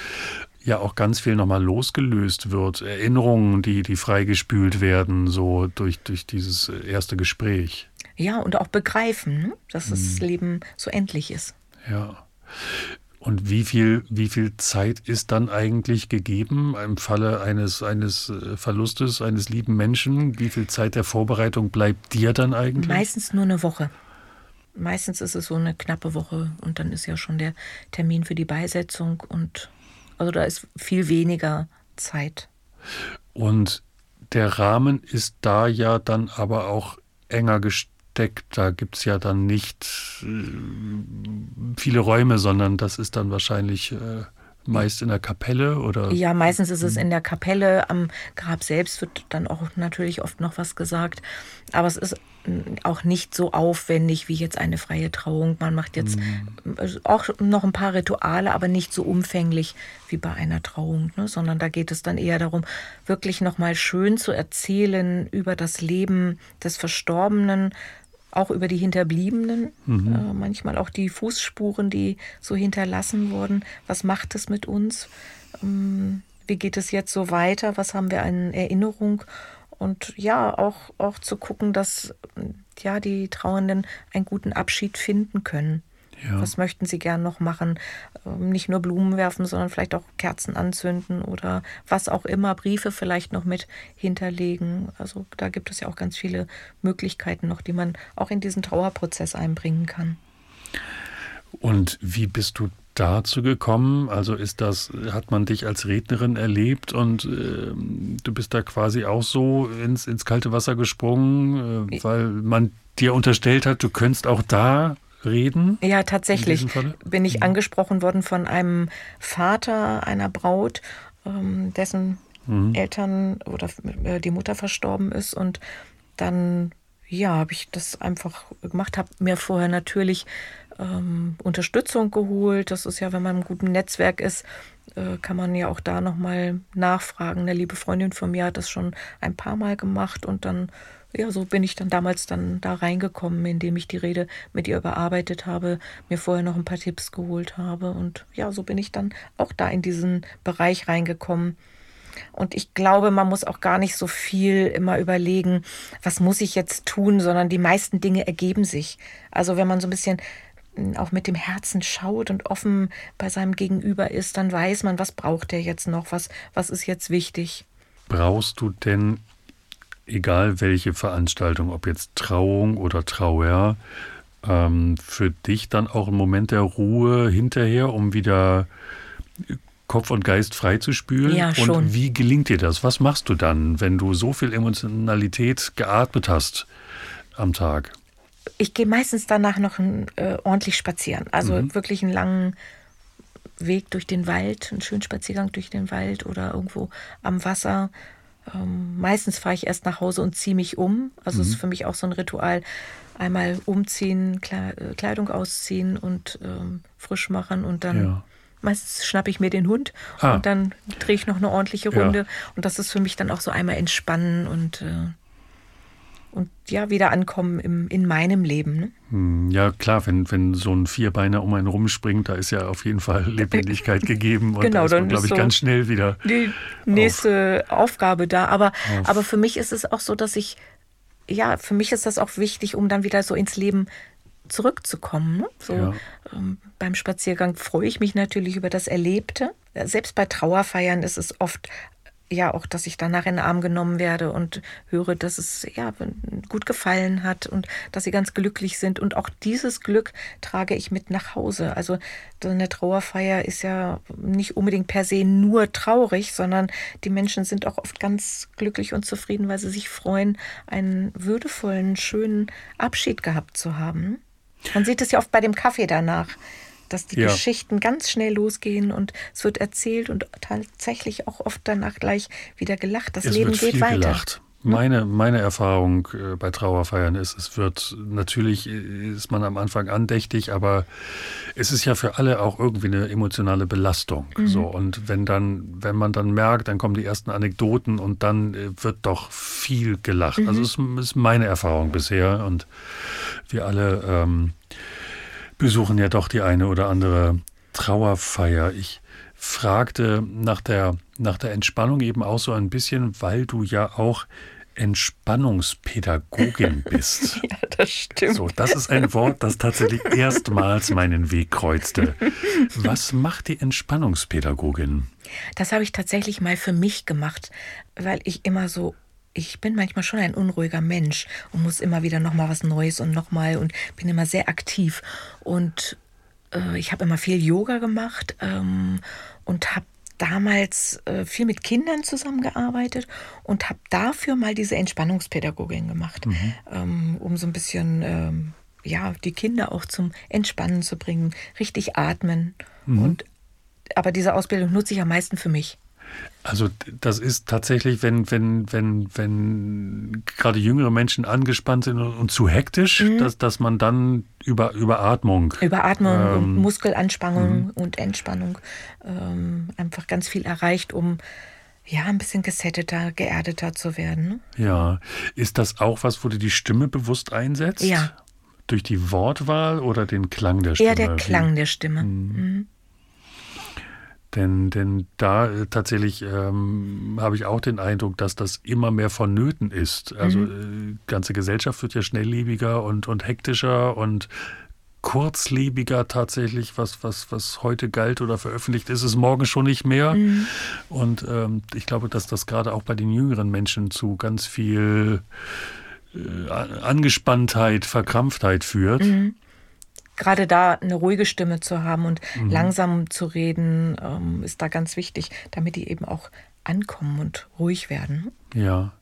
Ja, auch ganz viel nochmal losgelöst wird. Erinnerungen, die, die freigespült werden, so durch, durch dieses erste Gespräch. Ja, und auch begreifen, ne, dass das mhm. Leben so endlich ist. Ja. Und wie viel, wie viel Zeit ist dann eigentlich gegeben im Falle eines, eines äh, Verlustes eines lieben Menschen? Wie viel Zeit der Vorbereitung bleibt dir dann eigentlich? Meistens nur eine Woche. Meistens ist es so eine knappe Woche und dann ist ja schon der Termin für die Beisetzung und also da ist viel weniger Zeit. Und der Rahmen ist da ja dann aber auch enger gestellt steckt. Da gibt es ja dann nicht äh, viele Räume, sondern das ist dann wahrscheinlich äh, meist in der Kapelle oder? Ja, meistens ist es in der Kapelle. Am Grab selbst wird dann auch natürlich oft noch was gesagt. Aber es ist auch nicht so aufwendig wie jetzt eine freie Trauung. Man macht jetzt mhm. auch noch ein paar Rituale, aber nicht so umfänglich wie bei einer Trauung, ne? sondern da geht es dann eher darum, wirklich nochmal schön zu erzählen über das Leben des Verstorbenen, auch über die Hinterbliebenen, mhm. äh, manchmal auch die Fußspuren, die so hinterlassen wurden. Was macht es mit uns? Ähm, wie geht es jetzt so weiter? Was haben wir an Erinnerung? Und ja, auch, auch zu gucken, dass ja, die Trauernden einen guten Abschied finden können. Ja. Was möchten Sie gern noch machen? Ähm, nicht nur Blumen werfen, sondern vielleicht auch Kerzen anzünden oder was auch immer, Briefe vielleicht noch mit hinterlegen. Also da gibt es ja auch ganz viele Möglichkeiten noch, die man auch in diesen Trauerprozess einbringen kann. Und wie bist du dazu gekommen? Also ist das, hat man dich als Rednerin erlebt und äh, du bist da quasi auch so ins, ins kalte Wasser gesprungen, äh, weil man dir unterstellt hat, du könntest auch da reden? Ja, tatsächlich bin ich mhm. angesprochen worden von einem Vater einer Braut, ähm, dessen mhm. Eltern oder äh, die Mutter verstorben ist. Und dann, ja, habe ich das einfach gemacht, habe mir vorher natürlich ähm, Unterstützung geholt. Das ist ja, wenn man im guten Netzwerk ist, äh, kann man ja auch da nochmal nachfragen. Eine liebe Freundin von mir hat das schon ein paar Mal gemacht und dann ja, so bin ich dann damals dann da reingekommen, indem ich die Rede mit ihr überarbeitet habe, mir vorher noch ein paar Tipps geholt habe. Und ja, so bin ich dann auch da in diesen Bereich reingekommen. Und ich glaube, man muss auch gar nicht so viel immer überlegen, was muss ich jetzt tun, sondern die meisten Dinge ergeben sich. Also wenn man so ein bisschen hm, auch mit dem Herzen schaut und offen bei seinem Gegenüber ist, dann weiß man, was braucht er jetzt noch, was, was ist jetzt wichtig. Brauchst du denn egal welche Veranstaltung, ob jetzt Trauung oder Trauer, ähm, für dich dann auch ein Moment der Ruhe hinterher, um wieder Kopf und Geist freizuspülen? Ja, schon. Und wie gelingt dir das? Was machst du dann, wenn du so viel Emotionalität geatmet hast am Tag? Ich gehe meistens danach noch ein, äh, ordentlich spazieren. Also mhm. wirklich einen langen Weg durch den Wald, einen schönen Spaziergang durch den Wald oder irgendwo am Wasser ähm, meistens fahre ich erst nach Hause und ziehe mich um. Also mhm. ist für mich auch so ein Ritual. Einmal umziehen, äh, Kleidung ausziehen und ähm, frisch machen und dann ja. meistens schnappe ich mir den Hund ah. und dann drehe ich noch eine ordentliche Runde. Ja. Und das ist für mich dann auch so einmal entspannen und äh, und ja, wieder ankommen im, in meinem Leben. Ne? Hm, ja, klar, wenn, wenn so ein Vierbeiner um einen rumspringt, da ist ja auf jeden Fall [LAUGHS] Lebendigkeit gegeben und genau, da ist man, glaube ich, so ganz schnell wieder. Die nächste auf. Aufgabe da. Aber, aber für mich ist es auch so, dass ich, ja, für mich ist das auch wichtig, um dann wieder so ins Leben zurückzukommen. Ne? So, ja. ähm, beim Spaziergang freue ich mich natürlich über das Erlebte, selbst bei Trauerfeiern ist es oft ja auch, dass ich danach in den Arm genommen werde und höre, dass es ja gut gefallen hat und dass sie ganz glücklich sind. Und auch dieses Glück trage ich mit nach Hause. Also eine Trauerfeier ist ja nicht unbedingt per se nur traurig, sondern die Menschen sind auch oft ganz glücklich und zufrieden, weil sie sich freuen, einen würdevollen, schönen Abschied gehabt zu haben. Man sieht es ja oft bei dem Kaffee danach dass die ja. Geschichten ganz schnell losgehen und es wird erzählt und tatsächlich auch oft danach gleich wieder gelacht. Das es Leben wird geht viel weiter. Gelacht. Meine, meine Erfahrung äh, bei Trauerfeiern ist, es wird natürlich äh, ist man am Anfang andächtig, aber es ist ja für alle auch irgendwie eine emotionale Belastung. Mhm. So und wenn dann, wenn man dann merkt, dann kommen die ersten Anekdoten und dann äh, wird doch viel gelacht. Mhm. Also es ist meine Erfahrung bisher und wir alle ähm, besuchen ja doch die eine oder andere Trauerfeier. Ich fragte nach der, nach der Entspannung eben auch so ein bisschen, weil du ja auch Entspannungspädagogin [LAUGHS] bist. ja, das stimmt. So, das ist ein Wort, das tatsächlich erstmals meinen Weg kreuzte. Was macht die Entspannungspädagogin? Das habe ich tatsächlich mal für mich gemacht, weil ich immer so ich bin manchmal schon ein unruhiger Mensch und muss immer wieder noch mal was Neues und noch mal und bin immer sehr aktiv und äh, ich habe immer viel Yoga gemacht ähm, und habe damals äh, viel mit Kindern zusammengearbeitet und habe dafür mal diese Entspannungspädagogin gemacht, mhm. ähm, um so ein bisschen ähm, ja die Kinder auch zum Entspannen zu bringen, richtig atmen mhm. und aber diese Ausbildung nutze ich am meisten für mich. Also das ist tatsächlich, wenn, wenn, wenn, wenn gerade jüngere Menschen angespannt sind und, und zu hektisch, mhm. dass, dass man dann über, über Atmung. Über Atmung ähm, und Muskelanspannung mhm. und Entspannung ähm, einfach ganz viel erreicht, um ja, ein bisschen gesetteter, geerdeter zu werden. Ja. Ist das auch was, wo du die Stimme bewusst einsetzt? Ja. Durch die Wortwahl oder den Klang der Stimme? Eher der Klang der Stimme. Mhm. Denn, denn da äh, tatsächlich ähm, habe ich auch den Eindruck, dass das immer mehr vonnöten ist. Also mhm. äh, ganze Gesellschaft wird ja schnelllebiger und, und hektischer und kurzlebiger tatsächlich, was, was, was heute galt oder veröffentlicht ist, ist morgen schon nicht mehr. Mhm. Und ähm, ich glaube, dass das gerade auch bei den jüngeren Menschen zu ganz viel äh, Angespanntheit, Verkrampftheit führt. Mhm gerade da eine ruhige Stimme zu haben und mhm. langsam zu reden, ähm, ist da ganz wichtig, damit die eben auch ankommen und ruhig werden. Ja.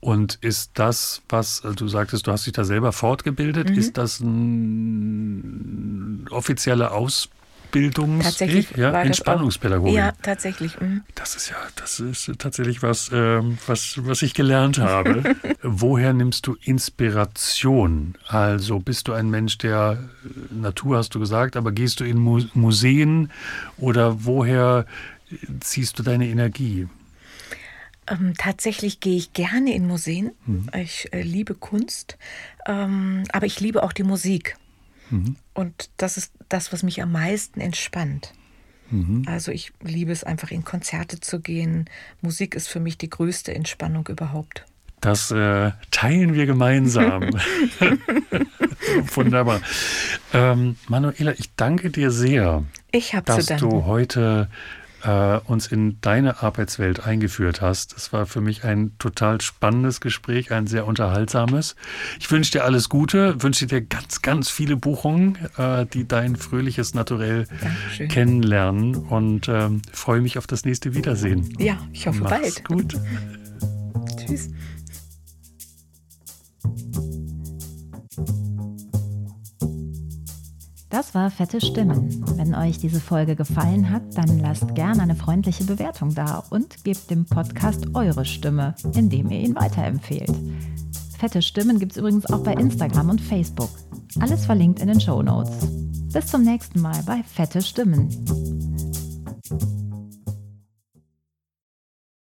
Und ist das, was äh, du sagtest, du hast dich da selber fortgebildet, mhm. ist das eine offizielle Ausbildung? Ausbildungs tatsächlich ja, Entspannungspädagogik. Ja, tatsächlich. Mhm. Das ist ja, das ist tatsächlich was, äh, was, was ich gelernt habe. [LAUGHS] Woher nimmst du Inspiration? Also bist du ein Mensch der äh, Natur, hast du gesagt, aber gehst du in Mu Museen oder woher ziehst du deine Energie? Ähm, tatsächlich gehe ich gerne in Museen. Mhm. Ich äh, liebe Kunst, ähm, aber ich liebe auch die Musik. Mhm. Und das ist das, was mich am meisten entspannt. Mhm. Also ich liebe es einfach in Konzerte zu gehen. Musik ist für mich die größte Entspannung überhaupt. Das äh, teilen wir gemeinsam. [LAUGHS] [LAUGHS] Wunderbar. Ähm, Manuela, ich danke dir sehr, ich dass du heute äh, uns in deine Arbeitswelt eingeführt hast. Das war für mich ein total spannendes Gespräch, ein sehr unterhaltsames. Ich wünsche dir alles Gute, wünsche dir ganz, ganz viele Buchungen, äh, die dein fröhliches Naturell Dankeschön. kennenlernen und äh, freue mich auf das nächste Wiedersehen. Ja, ich hoffe Mach's bald. gut. Tschüss. Das war Fette Stimmen. Wenn euch diese Folge gefallen hat, dann lasst gerne eine freundliche Bewertung da und gebt dem Podcast eure Stimme, indem ihr ihn weiterempfehlt. Fette Stimmen gibt es übrigens auch bei Instagram und Facebook. Alles verlinkt in den Show Notes. Bis zum nächsten Mal bei Fette Stimmen.